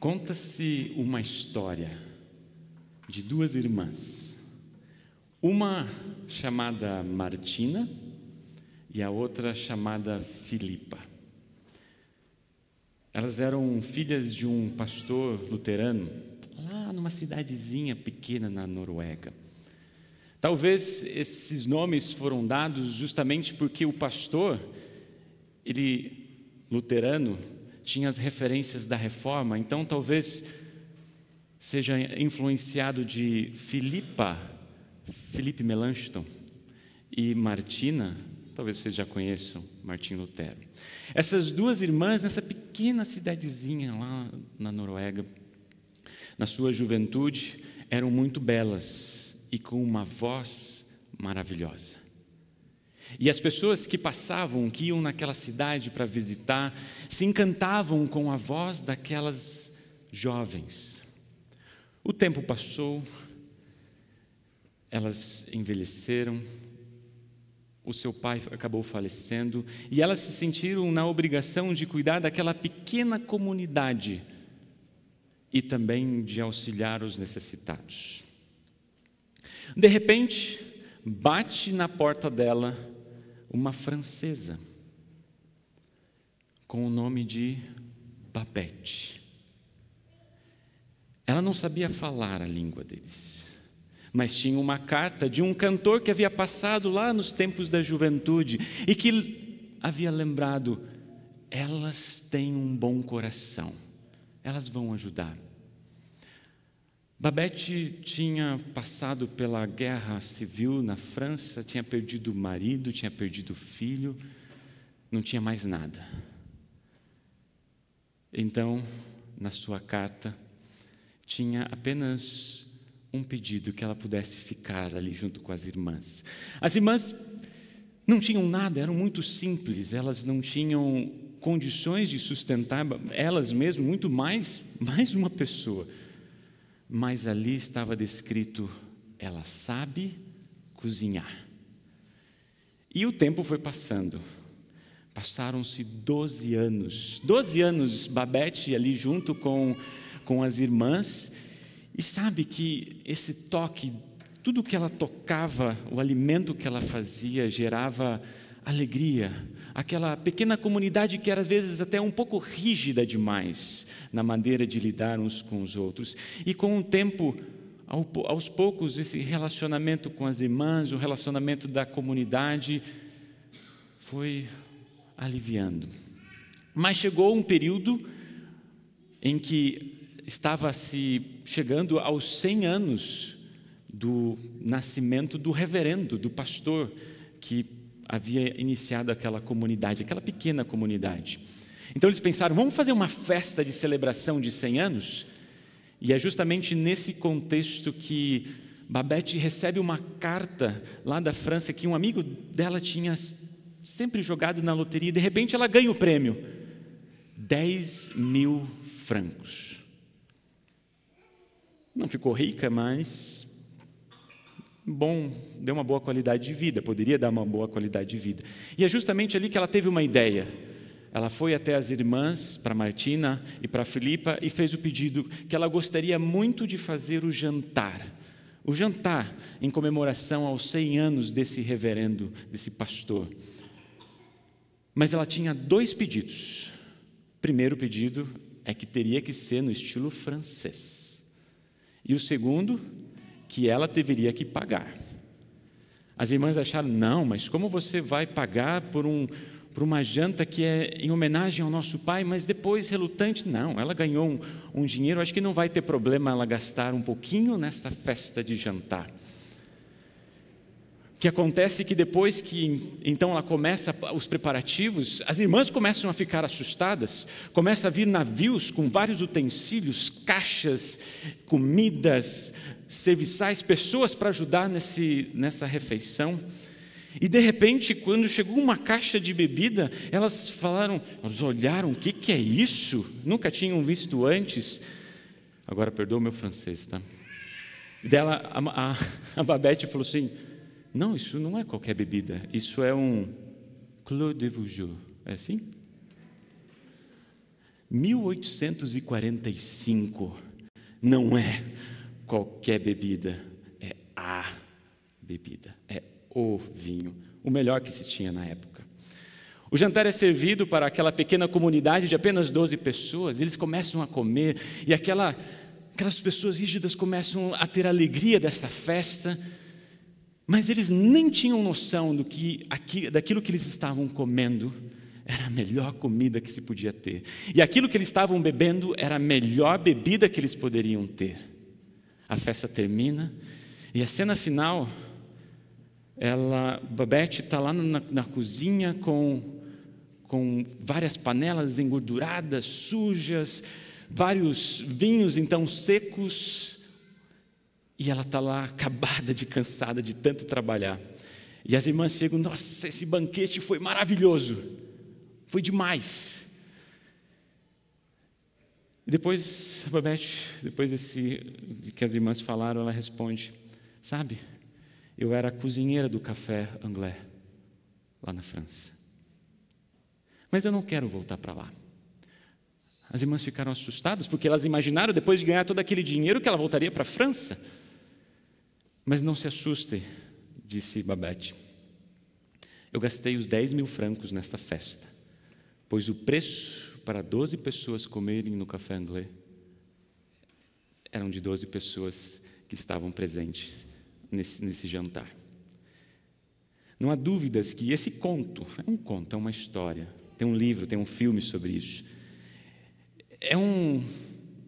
Conta-se uma história de duas irmãs, uma chamada Martina e a outra chamada Filipa. Elas eram filhas de um pastor luterano, lá numa cidadezinha pequena na Noruega. Talvez esses nomes foram dados justamente porque o pastor, ele luterano, tinha as referências da reforma, então talvez seja influenciado de Filipa, Felipe Melanchthon e Martina, talvez vocês já conheçam Martim Lutero. Essas duas irmãs nessa pequena cidadezinha lá na Noruega, na sua juventude, eram muito belas e com uma voz maravilhosa. E as pessoas que passavam, que iam naquela cidade para visitar, se encantavam com a voz daquelas jovens. O tempo passou, elas envelheceram, o seu pai acabou falecendo e elas se sentiram na obrigação de cuidar daquela pequena comunidade e também de auxiliar os necessitados. De repente, bate na porta dela uma francesa com o nome de Babette. Ela não sabia falar a língua deles, mas tinha uma carta de um cantor que havia passado lá nos tempos da juventude e que havia lembrado: elas têm um bom coração, elas vão ajudar. Babette tinha passado pela guerra civil na França, tinha perdido o marido, tinha perdido o filho, não tinha mais nada. Então, na sua carta, tinha apenas um pedido que ela pudesse ficar ali junto com as irmãs. As irmãs não tinham nada, eram muito simples, elas não tinham condições de sustentar elas mesmas, muito mais mais uma pessoa mas ali estava descrito: ela sabe cozinhar. E o tempo foi passando. Passaram-se 12 anos. 12 anos, Babette ali junto com, com as irmãs. E sabe que esse toque, tudo que ela tocava, o alimento que ela fazia, gerava alegria. Aquela pequena comunidade que era às vezes até um pouco rígida demais na maneira de lidar uns com os outros. E com o tempo, aos poucos, esse relacionamento com as irmãs, o relacionamento da comunidade, foi aliviando. Mas chegou um período em que estava se chegando aos 100 anos do nascimento do reverendo, do pastor, que havia iniciado aquela comunidade, aquela pequena comunidade. Então eles pensaram, vamos fazer uma festa de celebração de 100 anos? E é justamente nesse contexto que Babette recebe uma carta lá da França que um amigo dela tinha sempre jogado na loteria, de repente ela ganha o prêmio: 10 mil francos. Não ficou rica, mas bom, deu uma boa qualidade de vida, poderia dar uma boa qualidade de vida. E é justamente ali que ela teve uma ideia. Ela foi até as irmãs, para Martina e para Filipa, e fez o pedido que ela gostaria muito de fazer o jantar. O jantar em comemoração aos 100 anos desse reverendo, desse pastor. Mas ela tinha dois pedidos. Primeiro pedido é que teria que ser no estilo francês. E o segundo, que ela deveria que pagar. As irmãs acharam, não, mas como você vai pagar por um, por uma janta que é em homenagem ao nosso pai, mas depois relutante, não, ela ganhou um, um dinheiro, acho que não vai ter problema ela gastar um pouquinho nesta festa de jantar. O que acontece que depois que então ela começa os preparativos, as irmãs começam a ficar assustadas, começa a vir navios com vários utensílios, caixas, comidas, serviçais, pessoas para ajudar nesse, nessa refeição. E de repente, quando chegou uma caixa de bebida, elas falaram, elas olharam, o que, que é isso? Nunca tinham visto antes. Agora perdoa o meu francês, tá? Dela, a, a, a Babette falou assim: Não, isso não é qualquer bebida, isso é um Clos de Vougeot. É assim? 1845 não é qualquer bebida, é a bebida, é o vinho, o melhor que se tinha na época. O jantar é servido para aquela pequena comunidade de apenas 12 pessoas, eles começam a comer e aquela, aquelas pessoas rígidas começam a ter alegria dessa festa, mas eles nem tinham noção do que, daquilo que eles estavam comendo era a melhor comida que se podia ter. E aquilo que eles estavam bebendo era a melhor bebida que eles poderiam ter. A festa termina e a cena final, ela, Babette está lá na, na cozinha com, com várias panelas engorduradas, sujas, vários vinhos então secos, e ela está lá acabada de cansada de tanto trabalhar. E as irmãs chegam, nossa, esse banquete foi maravilhoso. Foi demais. E depois, Babette, depois desse, de que as irmãs falaram, ela responde: Sabe, eu era a cozinheira do café anglais, lá na França. Mas eu não quero voltar para lá. As irmãs ficaram assustadas, porque elas imaginaram, depois de ganhar todo aquele dinheiro, que ela voltaria para a França. Mas não se assustem, disse Babette. Eu gastei os 10 mil francos nesta festa pois o preço para 12 pessoas comerem no café anglais eram de 12 pessoas que estavam presentes nesse, nesse jantar. Não há dúvidas que esse conto, é um conto, é uma história, tem um livro, tem um filme sobre isso. É um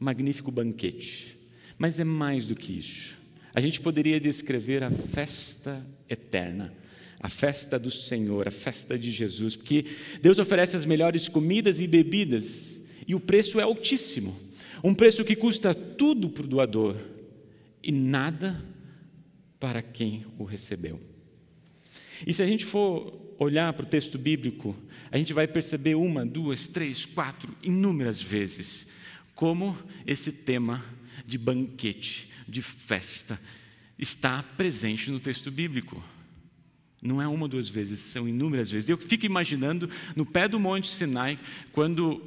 magnífico banquete, mas é mais do que isso. A gente poderia descrever a festa eterna a festa do Senhor, a festa de Jesus, porque Deus oferece as melhores comidas e bebidas e o preço é altíssimo um preço que custa tudo para o doador e nada para quem o recebeu. E se a gente for olhar para o texto bíblico, a gente vai perceber uma, duas, três, quatro, inúmeras vezes como esse tema de banquete, de festa, está presente no texto bíblico. Não é uma ou duas vezes, são inúmeras vezes. Eu fico imaginando no pé do Monte Sinai, quando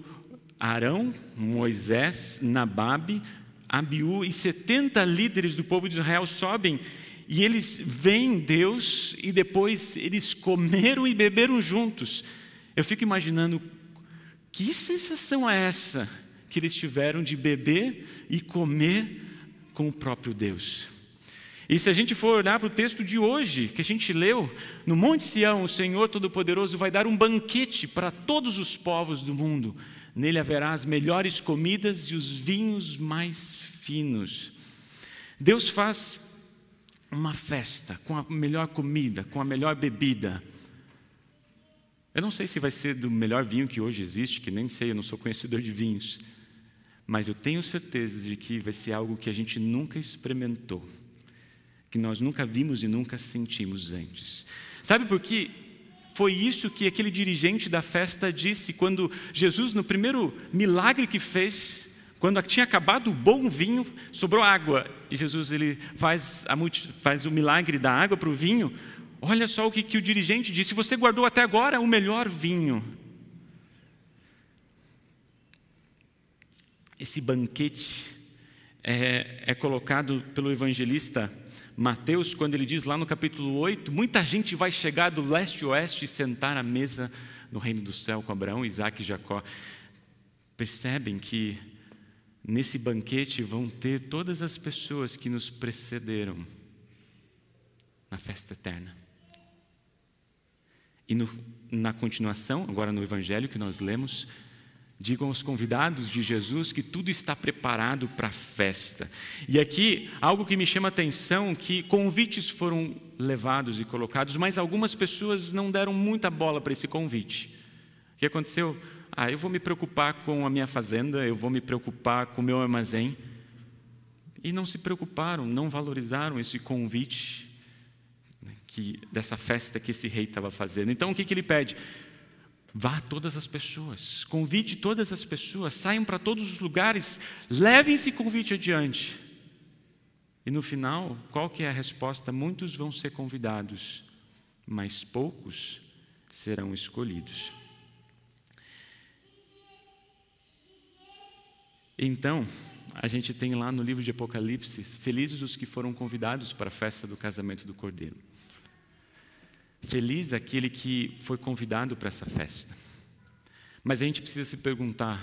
Arão, Moisés, Nababe, Abiú e 70 líderes do povo de Israel sobem e eles veem Deus e depois eles comeram e beberam juntos. Eu fico imaginando que sensação é essa que eles tiveram de beber e comer com o próprio Deus. E se a gente for olhar para o texto de hoje, que a gente leu, no Monte Sião, o Senhor Todo-Poderoso vai dar um banquete para todos os povos do mundo. Nele haverá as melhores comidas e os vinhos mais finos. Deus faz uma festa com a melhor comida, com a melhor bebida. Eu não sei se vai ser do melhor vinho que hoje existe, que nem sei, eu não sou conhecedor de vinhos. Mas eu tenho certeza de que vai ser algo que a gente nunca experimentou que nós nunca vimos e nunca sentimos antes. Sabe por quê? Foi isso que aquele dirigente da festa disse quando Jesus, no primeiro milagre que fez, quando tinha acabado o bom vinho, sobrou água. E Jesus ele faz, a, faz o milagre da água para o vinho. Olha só o que, que o dirigente disse: Você guardou até agora o melhor vinho. Esse banquete é, é colocado pelo evangelista Mateus, quando ele diz lá no capítulo 8: muita gente vai chegar do leste e oeste e sentar à mesa no reino do céu com Abraão, Isaac e Jacó. Percebem que nesse banquete vão ter todas as pessoas que nos precederam na festa eterna. E no, na continuação, agora no evangelho que nós lemos, Digam aos convidados de Jesus que tudo está preparado para a festa. E aqui, algo que me chama a atenção, que convites foram levados e colocados, mas algumas pessoas não deram muita bola para esse convite. O que aconteceu? Ah, eu vou me preocupar com a minha fazenda, eu vou me preocupar com o meu armazém. E não se preocuparam, não valorizaram esse convite né, que, dessa festa que esse rei estava fazendo. Então, o que, que ele pede? Vá a todas as pessoas, convide todas as pessoas, saiam para todos os lugares, levem esse convite adiante. E no final, qual que é a resposta? Muitos vão ser convidados, mas poucos serão escolhidos. Então, a gente tem lá no livro de Apocalipse: Felizes os que foram convidados para a festa do casamento do Cordeiro. Feliz aquele que foi convidado para essa festa. Mas a gente precisa se perguntar: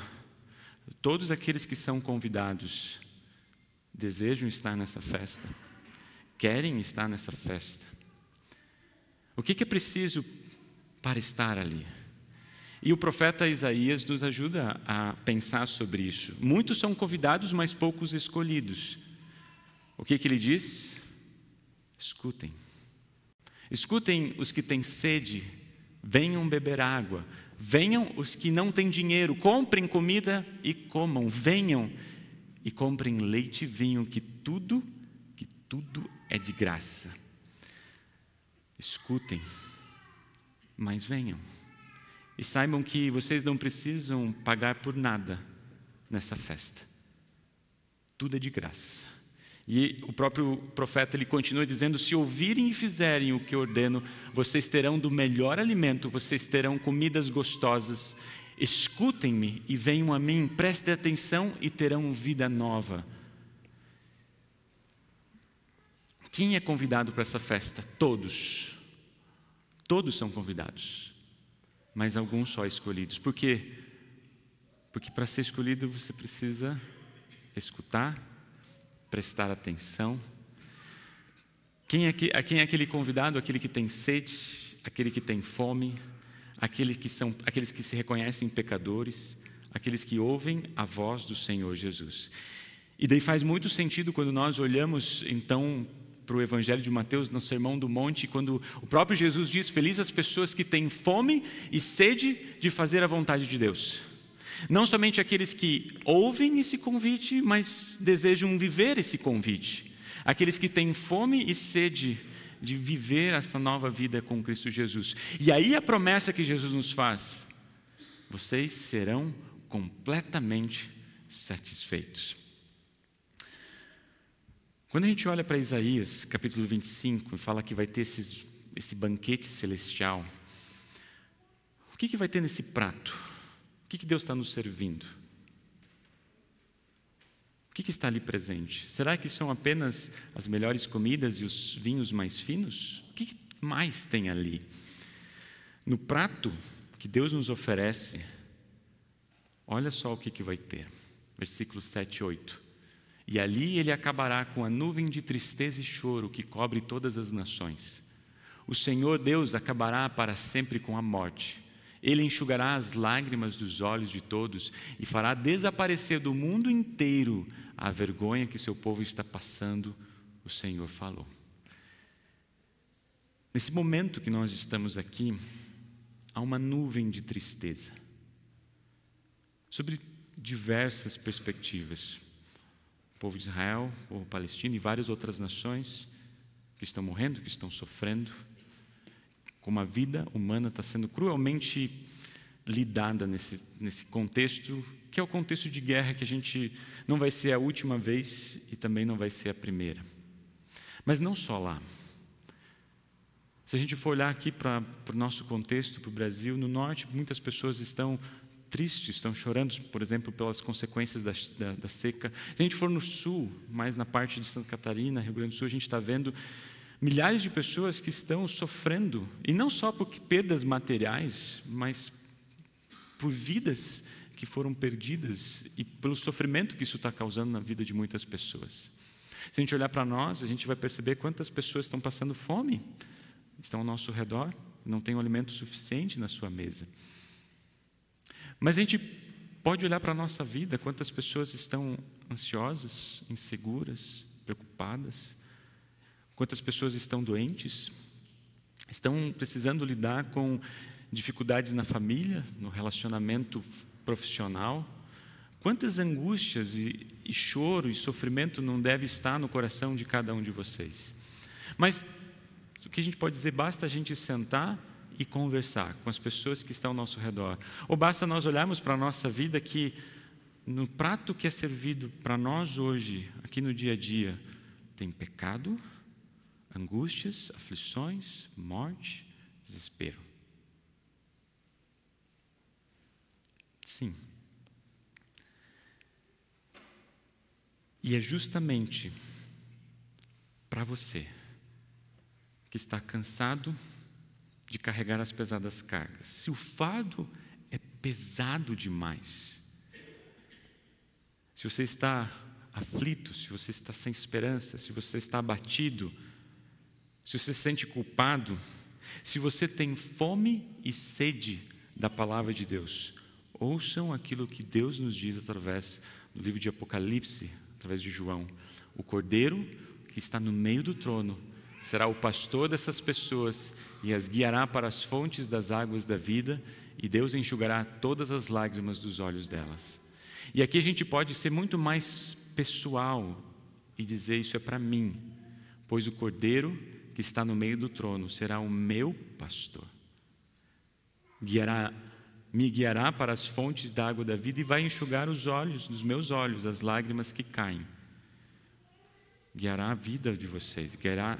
todos aqueles que são convidados desejam estar nessa festa? Querem estar nessa festa? O que, é preciso para estar ali? E o profeta Isaías nos ajuda a pensar sobre isso. Muitos são convidados, mas poucos escolhidos. O que, que ele diz? Escutem. Escutem os que têm sede, venham beber água. Venham os que não têm dinheiro, comprem comida e comam. Venham e comprem leite e vinho, que tudo, que tudo é de graça. Escutem, mas venham. E saibam que vocês não precisam pagar por nada nessa festa. Tudo é de graça. E o próprio profeta ele continua dizendo: se ouvirem e fizerem o que ordeno, vocês terão do melhor alimento, vocês terão comidas gostosas. Escutem-me e venham a mim, prestem atenção e terão vida nova. Quem é convidado para essa festa? Todos. Todos são convidados, mas alguns só escolhidos. Por quê? Porque para ser escolhido você precisa escutar, prestar atenção. Quem é, que, quem é aquele convidado? Aquele que tem sede, aquele que tem fome, aquele que são, aqueles que se reconhecem pecadores, aqueles que ouvem a voz do Senhor Jesus. E daí faz muito sentido quando nós olhamos então para o Evangelho de Mateus no Sermão do Monte, quando o próprio Jesus diz: Felizes as pessoas que têm fome e sede de fazer a vontade de Deus. Não somente aqueles que ouvem esse convite, mas desejam viver esse convite. Aqueles que têm fome e sede de viver essa nova vida com Cristo Jesus. E aí a promessa que Jesus nos faz: vocês serão completamente satisfeitos. Quando a gente olha para Isaías, capítulo 25, e fala que vai ter esses, esse banquete celestial, o que, que vai ter nesse prato? Que, que Deus está nos servindo? O que, que está ali presente? Será que são apenas as melhores comidas e os vinhos mais finos? O que, que mais tem ali? No prato que Deus nos oferece, olha só o que, que vai ter. Versículos 7 e 8. E ali ele acabará com a nuvem de tristeza e choro que cobre todas as nações. O Senhor Deus acabará para sempre com a morte. Ele enxugará as lágrimas dos olhos de todos e fará desaparecer do mundo inteiro a vergonha que seu povo está passando, o Senhor falou. Nesse momento que nós estamos aqui, há uma nuvem de tristeza sobre diversas perspectivas povo de Israel, o povo palestino e várias outras nações que estão morrendo, que estão sofrendo, como a vida humana está sendo cruelmente lidada nesse, nesse contexto, que é o contexto de guerra que a gente não vai ser a última vez e também não vai ser a primeira. Mas não só lá. Se a gente for olhar aqui para o nosso contexto, para o Brasil, no norte, muitas pessoas estão tristes, estão chorando, por exemplo, pelas consequências da, da, da, seca. Se a gente for no sul, mais na parte de Santa Catarina, Rio Grande do Sul, a gente está vendo milhares de pessoas que estão sofrendo, e não só por perdas materiais, mas por vidas que foram perdidas e pelo sofrimento que isso está causando na vida de muitas pessoas. Se a gente olhar para nós, a gente vai perceber quantas pessoas estão passando fome, estão ao nosso redor, não têm um alimento suficiente na sua mesa. Mas a gente pode olhar para a nossa vida, quantas pessoas estão ansiosas, inseguras, preocupadas, quantas pessoas estão doentes, estão precisando lidar com dificuldades na família, no relacionamento profissional. Quantas angústias e, e choro e sofrimento não deve estar no coração de cada um de vocês? Mas o que a gente pode dizer, basta a gente sentar e conversar com as pessoas que estão ao nosso redor. Ou basta nós olharmos para a nossa vida que no prato que é servido para nós hoje, aqui no dia a dia, tem pecado, angústias, aflições, morte, desespero. Sim. E é justamente para você que está cansado de carregar as pesadas cargas. Se o fardo é pesado demais, se você está aflito, se você está sem esperança, se você está abatido, se você se sente culpado, se você tem fome e sede da palavra de Deus, ouçam aquilo que Deus nos diz através do livro de Apocalipse, através de João. O cordeiro que está no meio do trono será o pastor dessas pessoas e as guiará para as fontes das águas da vida, e Deus enxugará todas as lágrimas dos olhos delas. E aqui a gente pode ser muito mais pessoal e dizer: Isso é para mim, pois o cordeiro que está no meio do trono será o meu pastor. Guiará, me guiará para as fontes da água da vida e vai enxugar os olhos dos meus olhos, as lágrimas que caem. Guiará a vida de vocês, guiará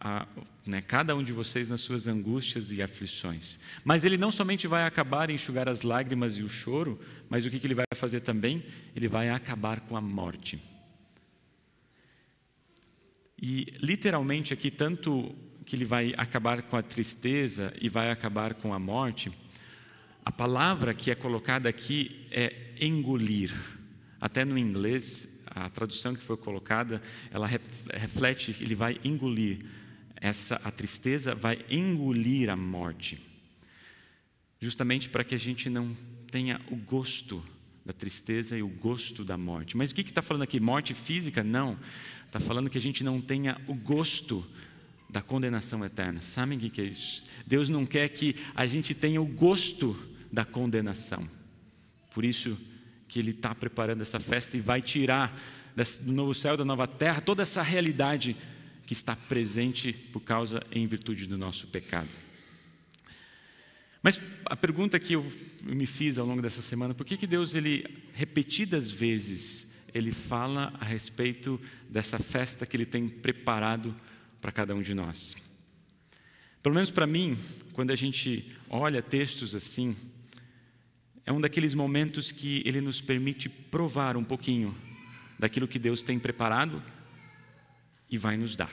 a, né, cada um de vocês nas suas angústias e aflições. Mas ele não somente vai acabar enxugar as lágrimas e o choro, mas o que, que ele vai fazer também? Ele vai acabar com a morte. E literalmente aqui, tanto que ele vai acabar com a tristeza e vai acabar com a morte, a palavra que é colocada aqui é engolir. Até no inglês, a tradução que foi colocada, ela reflete, ele vai engolir. Essa a tristeza vai engolir a morte. Justamente para que a gente não tenha o gosto da tristeza e o gosto da morte. Mas o que está falando aqui? Morte física? Não. Está falando que a gente não tenha o gosto da condenação eterna. Sabem o que é isso? Deus não quer que a gente tenha o gosto da condenação. Por isso que Ele está preparando essa festa e vai tirar do novo céu, da nova terra, toda essa realidade que está presente por causa, em virtude do nosso pecado. Mas a pergunta que eu me fiz ao longo dessa semana, por que, que Deus, ele, repetidas vezes, ele fala a respeito dessa festa que ele tem preparado para cada um de nós? Pelo menos para mim, quando a gente olha textos assim, é um daqueles momentos que ele nos permite provar um pouquinho daquilo que Deus tem preparado e vai nos dar.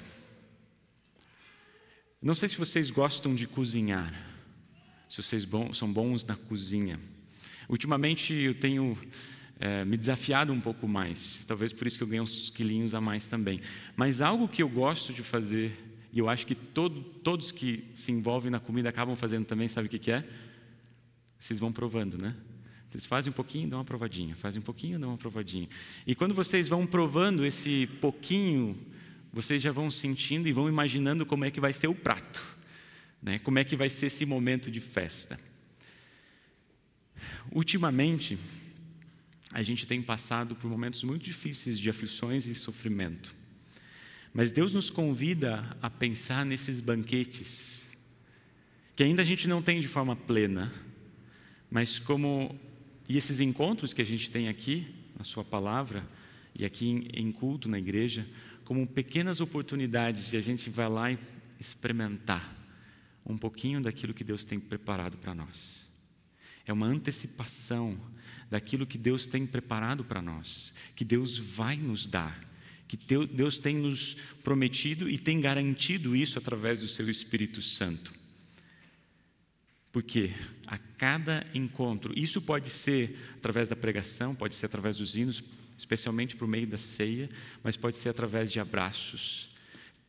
Não sei se vocês gostam de cozinhar se vocês são bons na cozinha. Ultimamente eu tenho é, me desafiado um pouco mais, talvez por isso que eu ganhei uns quilinhos a mais também. Mas algo que eu gosto de fazer, e eu acho que todo, todos que se envolvem na comida acabam fazendo também, sabe o que, que é? Vocês vão provando, né? Vocês fazem um pouquinho, dão uma provadinha, fazem um pouquinho, dão uma provadinha. E quando vocês vão provando esse pouquinho, vocês já vão sentindo e vão imaginando como é que vai ser o prato. Né? Como é que vai ser esse momento de festa? Ultimamente, a gente tem passado por momentos muito difíceis de aflições e sofrimento. Mas Deus nos convida a pensar nesses banquetes, que ainda a gente não tem de forma plena, mas como. E esses encontros que a gente tem aqui, na Sua palavra, e aqui em culto na igreja, como pequenas oportunidades de a gente vai lá e experimentar um pouquinho daquilo que Deus tem preparado para nós. É uma antecipação daquilo que Deus tem preparado para nós, que Deus vai nos dar, que Deus tem nos prometido e tem garantido isso através do seu Espírito Santo. Porque a cada encontro, isso pode ser através da pregação, pode ser através dos hinos, especialmente por meio da ceia, mas pode ser através de abraços,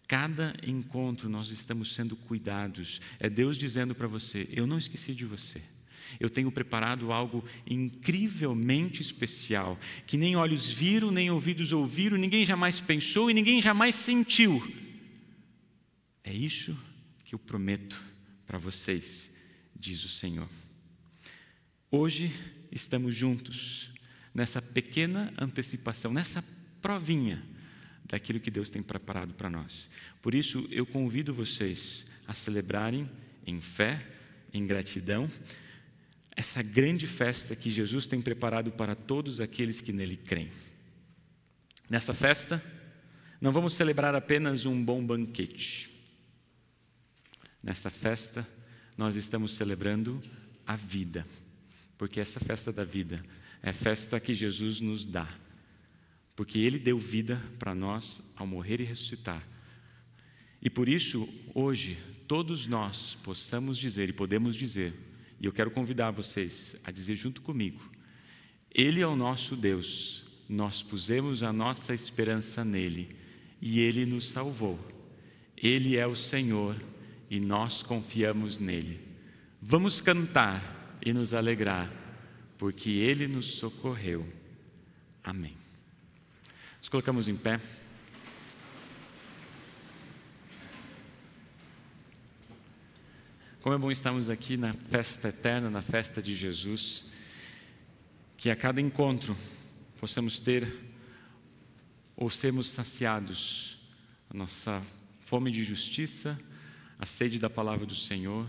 Cada encontro nós estamos sendo cuidados. É Deus dizendo para você: Eu não esqueci de você. Eu tenho preparado algo incrivelmente especial, que nem olhos viram, nem ouvidos ouviram, ninguém jamais pensou e ninguém jamais sentiu. É isso que eu prometo para vocês, diz o Senhor. Hoje estamos juntos nessa pequena antecipação, nessa provinha daquilo que Deus tem preparado para nós. Por isso, eu convido vocês a celebrarem em fé, em gratidão, essa grande festa que Jesus tem preparado para todos aqueles que nele creem. Nessa festa, não vamos celebrar apenas um bom banquete. Nessa festa, nós estamos celebrando a vida, porque essa festa da vida é festa que Jesus nos dá porque Ele deu vida para nós ao morrer e ressuscitar. E por isso, hoje, todos nós possamos dizer e podemos dizer, e eu quero convidar vocês a dizer junto comigo: Ele é o nosso Deus, nós pusemos a nossa esperança nele e ele nos salvou. Ele é o Senhor e nós confiamos nele. Vamos cantar e nos alegrar, porque ele nos socorreu. Amém. Nos colocamos em pé. Como é bom estarmos aqui na festa eterna, na festa de Jesus, que a cada encontro possamos ter ou sermos saciados a nossa fome de justiça, a sede da palavra do Senhor,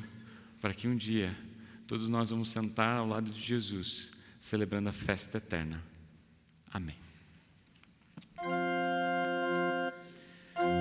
para que um dia todos nós vamos sentar ao lado de Jesus, celebrando a festa eterna. Amém.